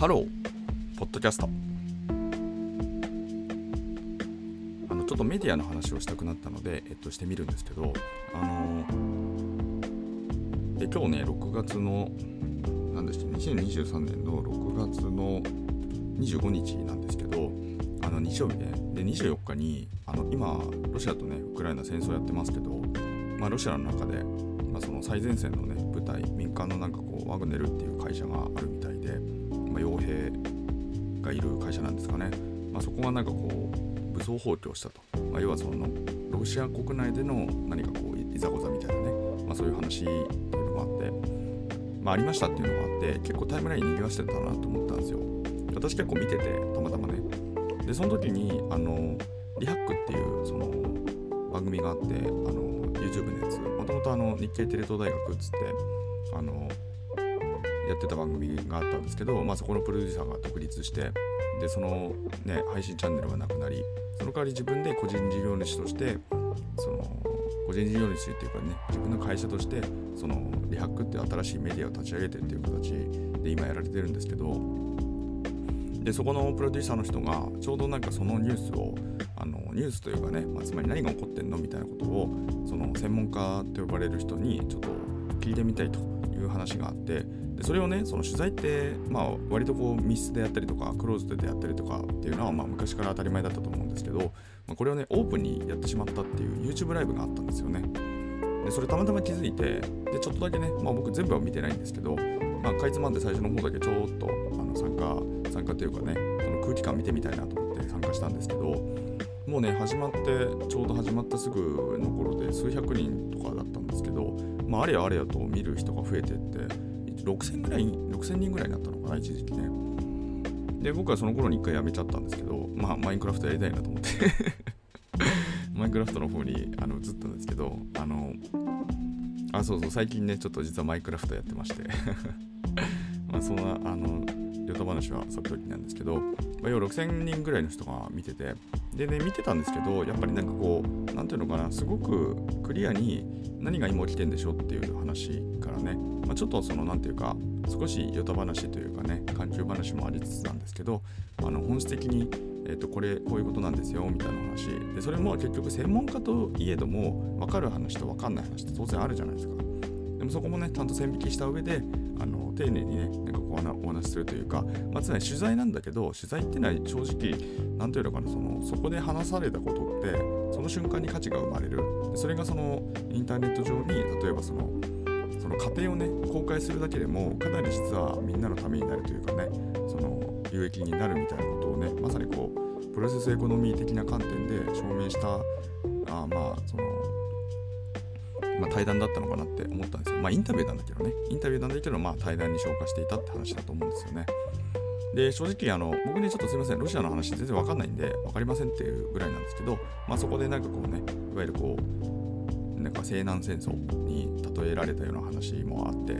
ハローポッドキャスト。あのちょっとメディアの話をしたくなったので、えっと、してみるんですけどあので今日ね6月の何でした2023年の6月の25日なんですけどあの日曜日ねで24日にあの今ロシアとねウクライナ戦争やってますけど、まあ、ロシアの中で、まあ、その最前線のね部隊民間のなんかこうワグネルっていう会社があるみたいで、まあ、傭兵がいる会社なんですかね、まあ、そこがなんかこう武装蜂起したと、まあ、要はそのロシア国内での何かこういざこざみたいなね、まあ、そういう話っていうのがあって、まあ、ありましたっていうのがあって結構タイムラインにぎわしてたなと思ったんですよ。私結構見ててたまたまね。でその時にあのリハックっていうその番組があってあの YouTube のやつ。もともとあの日系テレ東大学っつってあのやってた番組があったんですけど、まあ、そこのプロデューサーが独立してでその、ね、配信チャンネルがなくなりその代わり自分で個人事業主としてその個人事業主っていうかね自分の会社としてそのリハックっていう新しいメディアを立ち上げてっていう形で今やられてるんですけどでそこのプロデューサーの人がちょうどなんかそのニュースをあのニュースというかね、まあ、つまり何が起こってんのみたいなことをその専門家と呼ばれる人にちょっと聞いてみたいという話があってでそれをねその取材って、まあ、割とこう密室でやったりとかクローズドでやったりとかっていうのはまあ昔から当たり前だったと思うんですけど、まあ、これをねオープンにやってしまったっていう YouTube ライブがあったんですよね。でそれたまたま気づいてでちょっとだけね、まあ、僕全部は見てないんですけど、まあ、かいつまんで最初の方だけちょっとあの参加参加というかねその空気感見てみたいなと思って参加したんですけどもうね始まってちょうど始まったすぐの頃で数百人とかだったんですけど、まあ、あれやあれやと見る人が増えてって6000ぐらい6000人ぐらいになったのかな一時期ね。で僕はその頃に一回やめちゃったんですけどまあマインクラフトやりたいなと思って。マインクラフトの方にあの移ったんですけどあのあそうそう最近ねちょっと実はマインクラフトやってまして。まあそんなあのヨタ話はさておきなんですけど、まあ、要は6000人ぐらいの人が見ててでね見てたんですけどやっぱりなんかこう何ていうのかなすごくクリアに何が今起きてんでしょっていう話からね、まあ、ちょっとその何ていうか少しヨタ話というかね環境話もありつつなんですけどあの本質的に、えー、とこれこういうことなんですよみたいな話。でそれも結局専門家といえども分かる話と分かんない話って当然あるじゃないですか。でもそこもねちゃんと線引きした上で丁寧にねなんかこうお話しするというか、まあ、つまり取材なんだけど取材っていうのは正直何ていうのかなそのそこで話されたことってその瞬間に価値が生まれる。それがそのインターネット上に例えばそのその過程をね公開するだけでもかなり実はみんなのためになるというかねその有益になるみたいなことをねまさにこうプロセスエコノミー的な観点で証明したあまあそのまあ、対談だったのかなって思ったんですよ。まあインタビューなんだけどね。インタビューなんだけど、まあ対談に消化していたって話だと思うんですよね。で、正直あの、僕ね、ちょっとすいません、ロシアの話全然わかんないんで、わかりませんっていうぐらいなんですけど、まあそこでなんかこうね、いわゆるこう、なんか西南戦争に例えられたような話もあって、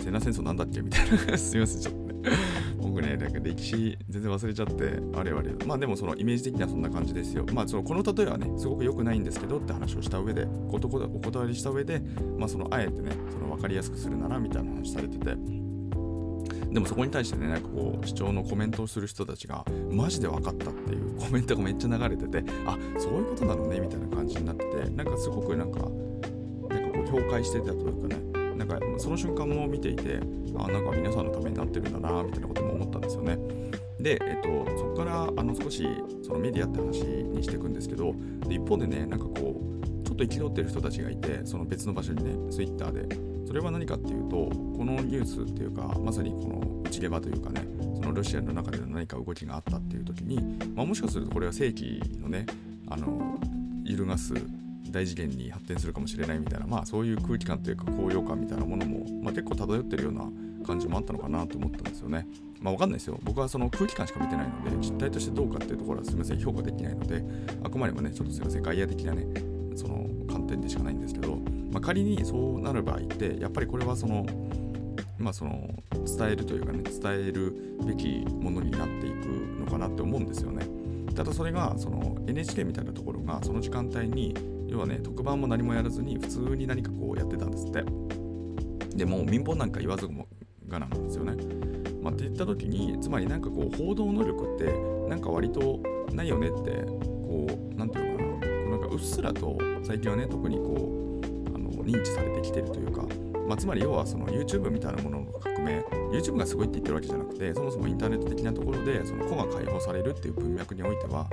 西南戦争なんだっけ？みたいな すいません、ちょっと。僕ね、なんか歴史全然忘れちゃって、あれあれ。まあでもそのイメージ的にはそんな感じですよ。まあそのこの例えはね、すごく良くないんですけどって話をした上で、ことこお断りした上で、まあそのあえてね、その分かりやすくするならみたいな話されてて、でもそこに対してね、なんかこう、主張のコメントをする人たちが、マジで分かったっていうコメントがめっちゃ流れてて、あそういうことなのねみたいな感じになってて、なんかすごくなんか、なんかこう、評価してたというかね、なんかその瞬間も見ていて、あなんか皆さんのためになってるんだなみたいなことも思ったんですよね。で、えっと、そこからあの少しそのメディアって話にしていくんですけど、で一方でね、なんかこう、ちょっと憤ってる人たちがいて、その別の場所にね、Twitter で。それは何かっていうと、このニュースっていうか、まさにこの内ゲバというかね、そのロシアの中での何か動きがあったっていう時に、まあ、もしかするとこれは世紀のね、あの揺るがす大事件に発展するかもしれないみたいな、まあそういう空気感というか高揚感みたいなものも、まあ、結構漂ってるような感じもあったのかなと思ったんですよね。まあわかんないですよ。僕はその空気感しか見てないので、実態としてどうかっていうところはすみません、評価できないので、あくまでもね、ちょっとすみません、外野的なね、その観点でしかないんですけど、まあ、仮にそうなる場合って、やっぱりこれはその、まあその伝えるというかね、伝えるべきものになっていくのかなって思うんですよね。ただそれがその NHK みたいなところがその時間帯に要はね特番も何もやらずに普通に何かこうやってたんですって。でもう民放なんか言わずもがなんですよね。まあ、って言った時につまりなんかこう報道能力ってなんか割とないよねってこう何て言うのかな。こうなんかうっすらと最近はね特にこうあの認知されてきてるというか、まあ、つまり要はその YouTube みたいなものの革命。YouTube がすごいって言ってるわけじゃなくてそもそもインターネット的なところでその個が解放されるっていう文脈においては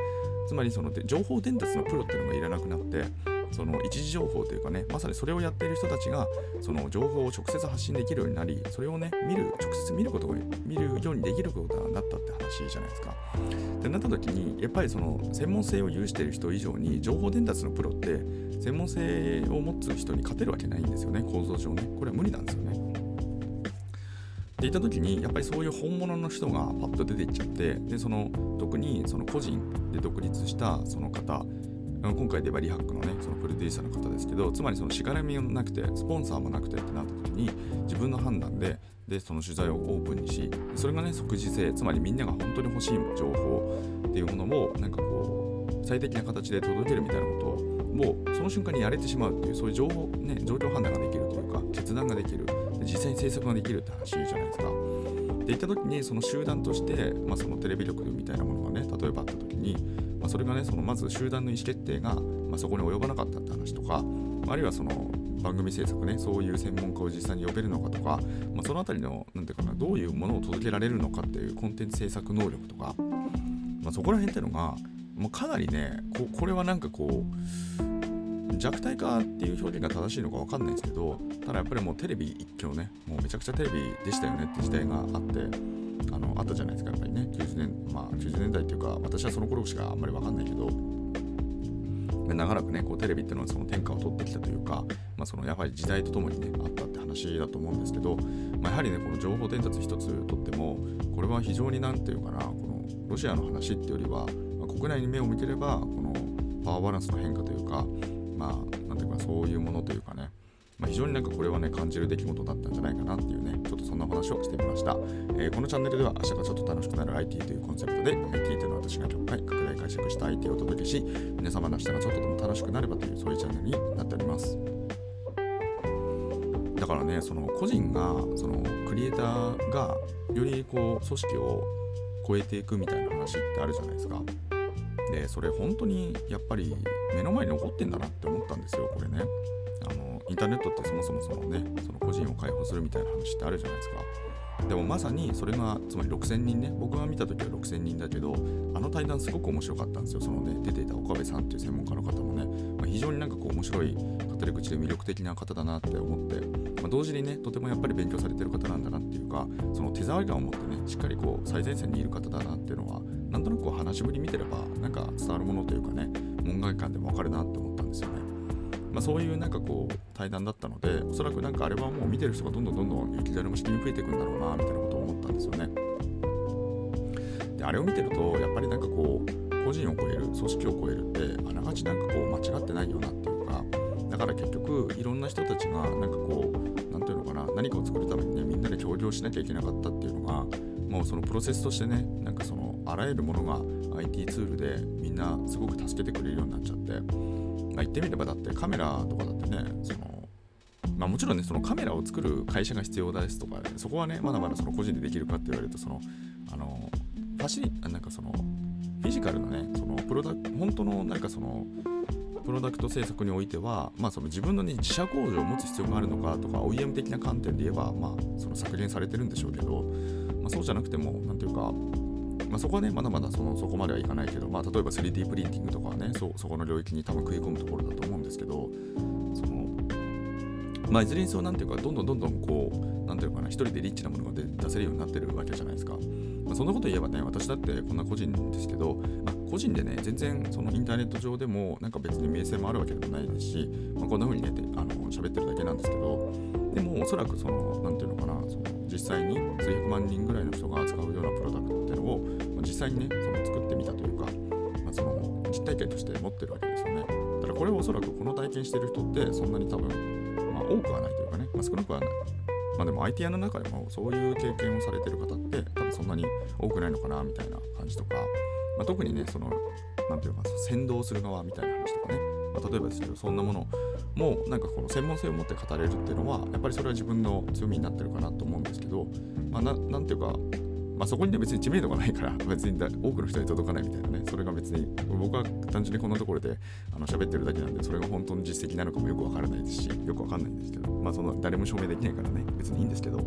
つまりその情報伝達のプロっていうのがいらなくなってその一時情報というかねまさにそれをやっている人たちがその情報を直接発信できるようになりそれをね見る直接見ることが見るようにできることになったって話じゃないですか。ってなった時にやっぱりその専門性を有している人以上に情報伝達のプロって専門性を持つ人に勝てるわけないんですよね構造上ねこれは無理なんですよね。っていった時にやっぱりそういう本物の人がパッと出ていっちゃってでその特にその個人で独立したその方今回ではリハックのねそのプロデューサーの方ですけどつまりそのしがらみもなくてスポンサーもなくてってなった時に自分の判断ででその取材をオープンにしそれがね即時性つまりみんなが本当に欲しい情報っていうものをなんかこう最適な形で届けるみたいなことをもうその瞬間にやれてしまうっていうそういう情報ね状況判断ができるというか決断ができる。実際に制作ができるって話じゃないですか。で言った時にその集団として、まあ、そのテレビ局みたいなものがね例えばあった時にまあ、それがねそのまず集団の意思決定が、まあ、そこに及ばなかったって話とかあるいはその番組制作ねそういう専門家を実際に呼べるのかとか、まあ、その辺りの何ていうかなどういうものを届けられるのかっていうコンテンツ制作能力とか、まあ、そこら辺っていうのがもうかなりねここれはなんかこう弱体化っていう表現が正しいのか分かんないですけどただやっぱりもうテレビ一挙ねもうめちゃくちゃテレビでしたよねって時代があってあのあったじゃないですかやっぱりね。90年まあ90年代っていうか私はその頃しかあんまり分かんないけど長らくねこうテレビっていうのはその天下を取ってきたというか、まあ、そのやはり時代とともにねあったって話だと思うんですけど、まあ、やはりねこの情報伝達一つとってもこれは非常に何て言うかなこのロシアの話っていうよりは、まあ、国内に目を向ければこのパワーバランスの変化というかまあ何ていうかそういうものというかね。まあ、非常になんかこれはね感じる出来事だったんじゃないかなっていうねちょっとそんな話をしてみました、えー、このチャンネルでは明日がちょっと楽しくなる IT というコンセプトで IT というのは私が今回拡大解釈した IT をお届けし皆様の明日がちょっとでも楽しくなればというそういうチャンネルになっております。だからねその個人がそのクリエイターがよりこう組織を超えていくみたいな話ってあるじゃないですか。でそれ本当にやっぱり目の前に起こってんだなって思ったんですよこれね。あのインターネットってそもそもそのねその個人を解放するみたいな話ってあるじゃないですか。でもまさにそれがつまり6000人ね僕が見た時は6000人だけどあの対談すごく面白かったんですよそのね出ていた岡部さんっていう専門家の方もね、まあ、非常になんかこう面白い語り口で魅力的な方だなって思って、まあ、同時にねとてもやっぱり勉強されてる方なんだなっていうかその手触り感を持ってねしっかりこう最前線にいる方だなっていうのはなんとなくこう話しぶり見てればなんか伝わるものというかね門外観でも分かるなって思ったんですよねまあ、そういうなんかこう対談だったのでおそらくなんかあれはもう見てる人がどんどんどんどん雪だるま式に増えていくんだろうなみたいなことを思ったんですよね。であれを見てるとやっぱりなんかこう個人を超える組織を超えるってあながちなんかこう間違ってないよなっていうかだから結局いろんな人たちがなんかこう何ていうのかな何かを作るためにねみんなで協業しなきゃいけなかったっていうのがもうそのプロセスとしてねなんかそのあらゆるものが IT ツールでみんなすごく助けてくれるようになっちゃって。まあ、言ってみればだってカメラとかだってねそのまあ、もちろんねそのカメラを作る会社が必要ですとか、ね、そこはねまだまだその個人でできるかって言われるとそのあのファシリなんかそのフィジカルのねそのプロダ本当のなんかそのプロダクト制作においては、まあ、その自分の、ね、自社工場を持つ必要があるのかとか OEM 的な観点で言えば、まあ、その削減されてるんでしょうけど、まあ、そうじゃなくても何ていうかまあ、そこはね、まだまだそのそこまではいかないけど、まあ、例えば 3D プリンティングとかはねそ、そこの領域に多分食い込むところだと思うんですけど、そのまあ、いずれにそうなんていうか、どんどんどんどんこう、なんていうかな、一人でリッチなものが出せるようになってるわけじゃないですか。まあ、そんなこと言えばね、私だってこんな個人ですけど、まあ、個人でね、全然そのインターネット上でも、なんか別に名声もあるわけでもないですし、まあ、こんな風にね、あの喋ってるだけなんですけど、でもおそらくその、なんていうのかな、その実際に数百万人ぐらいの人が扱うようなプロダクトっていうのを、実際にね、その作ってみたというか、まあ、その実体験として持ってるわけですよね。だからこれをおそらくこの体験してる人ってそんなに多分、まあ、多くはないというかね、まあ、少なくはない。まあでも IT 屋の中でもそういう経験をされてる方って多分そんなに多くないのかなみたいな感じとか、まあ、特にね、その、なんていうか、先導する側みたいな話とかね、まあ、例えばですけど、そんなものもなんかこの専門性を持って語れるっていうのはやっぱりそれは自分の強みになってるかなと思うんですけど、まあ、ななんていうかまあ、そこにね別に知名度がないから 別に多くの人に届かないみたいなね。それが別に僕は単純にこんなところであの喋ってるだけなんでそれが本当の実績なのかもよくわからないですしよくわかんないんですけどまあその誰も証明できないからね。別にいいんですけど。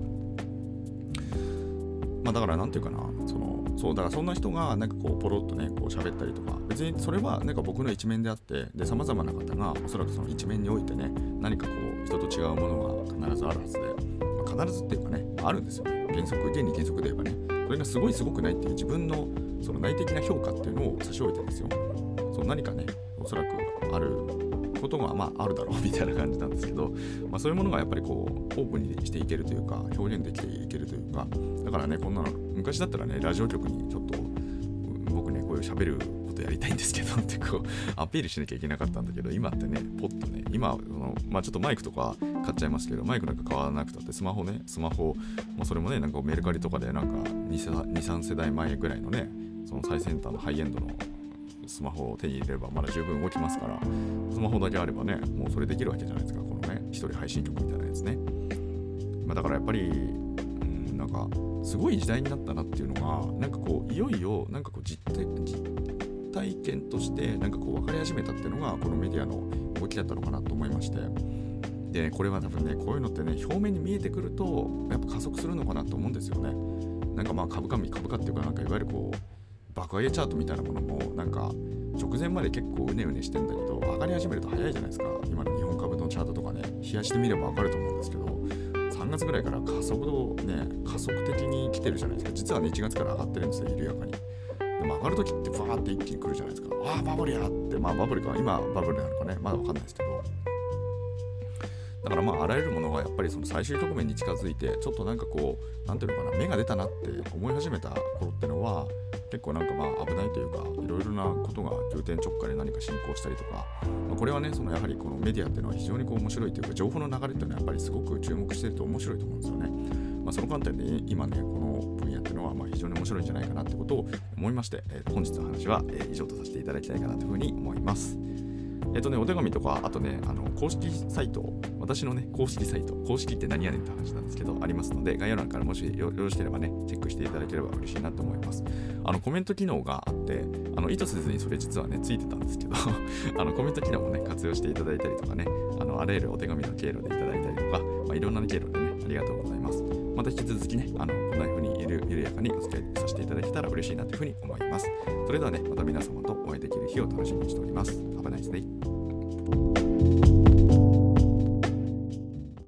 まあだからなんていうかな。そのそうだからそんな人がなんかこうポロッとねこう喋ったりとか別にそれはなんか僕の一面であってでさまざまな方がおそらくその一面においてね何かこう人と違うものが必ずあるはずで、まあ、必ずっていうかねあるんですよね。原則原理原則で言えばね。それがすごいすごくないっていう自分のその内的な評価っていうのを差し置いてですよ。そう何かねおそらくあることがまああるだろうみたいな感じなんですけど、まあ、そういうものがやっぱりこうオープンにしていけるというか表現できていけるというかだからねこんなの昔だったらねラジオ局にちょっと僕ねこういう喋るとやりたいんですけどってこうアピールしなきゃいけなかったんだけど今ってねポッとね今のまあちょっとマイクとか買っちゃいますけどマイクなんか買わなくたってスマホねスマホ、まあ、それもねなんかメルカリとかでなんか23世代前ぐらいのねその最先端のハイエンドのスマホを手に入れればまだ十分動きますからスマホだけあればねもうそれできるわけじゃないですかこのね一人配信曲みたいなやつね、まあ、だからやっぱり、うん、なんかすごい時代になったなっていうのがなんかこういよいよなんかこう実体体験としてなんかこう分かり始めたっていうのがこのメディアの動きだったのかなと思いまして。で、これは多分ねこういうのってね表面に見えてくるとやっぱ加速するのかなと思うんですよね。なんかまあ株価株価っていうかなんかいわゆるこう爆上げチャートみたいなものもなんか直前まで結構うねうねしてんだけど上がり始めると早いじゃないですか。今の日本株のチャートとかね冷やしてみれば分かると思うんですけど3月ぐらいから加速度ね加速的に来てるじゃないですか。実はね1月から上がってるんですよ緩やかに。でも上がるときってバーって一気に来るじゃないですか。ああバブルやって。まあバブルか。今バブルなのかね。まだ分かんないですけど。だからまああらゆるものがやっぱりその最終局面に近づいてちょっとなんかこう何ていうのかな。芽が出たなって思い始めた頃ってのは結構なんかまあ危ないというかいろいろなことが急転直下で何か進行したりとか、まあ、これはねそのやはりこのメディアっていうのは非常にこう面白いというか情報の流れっていうのはやっぱりすごく注目してると面白いと思うんですよね。まあ、その観点で今ねこの分野っていうのはま非常に面白いんじゃないかなってことを思いまして、えー、本日の話は、え以上とさせていただきたいかなというふうに思います。えっ、とね、お手紙とか、あとね、あの公式サイト、私のね、公式サイト、公式って何やねんって話なんですけど、ありますので、概要欄からもしよろしければね、チェックしていただければ嬉しいなと思います。あの、コメント機能があって、あの意図せずにそれ実はね、ついてたんですけど あの、コメント機能もね、活用していただいたりとかね、あの、あらゆるお手紙の経路でいただいたりとか、まあ、いろんな経路でね、ありがとうございます。また引き続きね、あの、こんな風にゆる緩やかにお付き合いさせていただけたら嬉しいなというふうに思います。それではね、また皆様とお会いできる日を楽しみにしております。Have a nice day.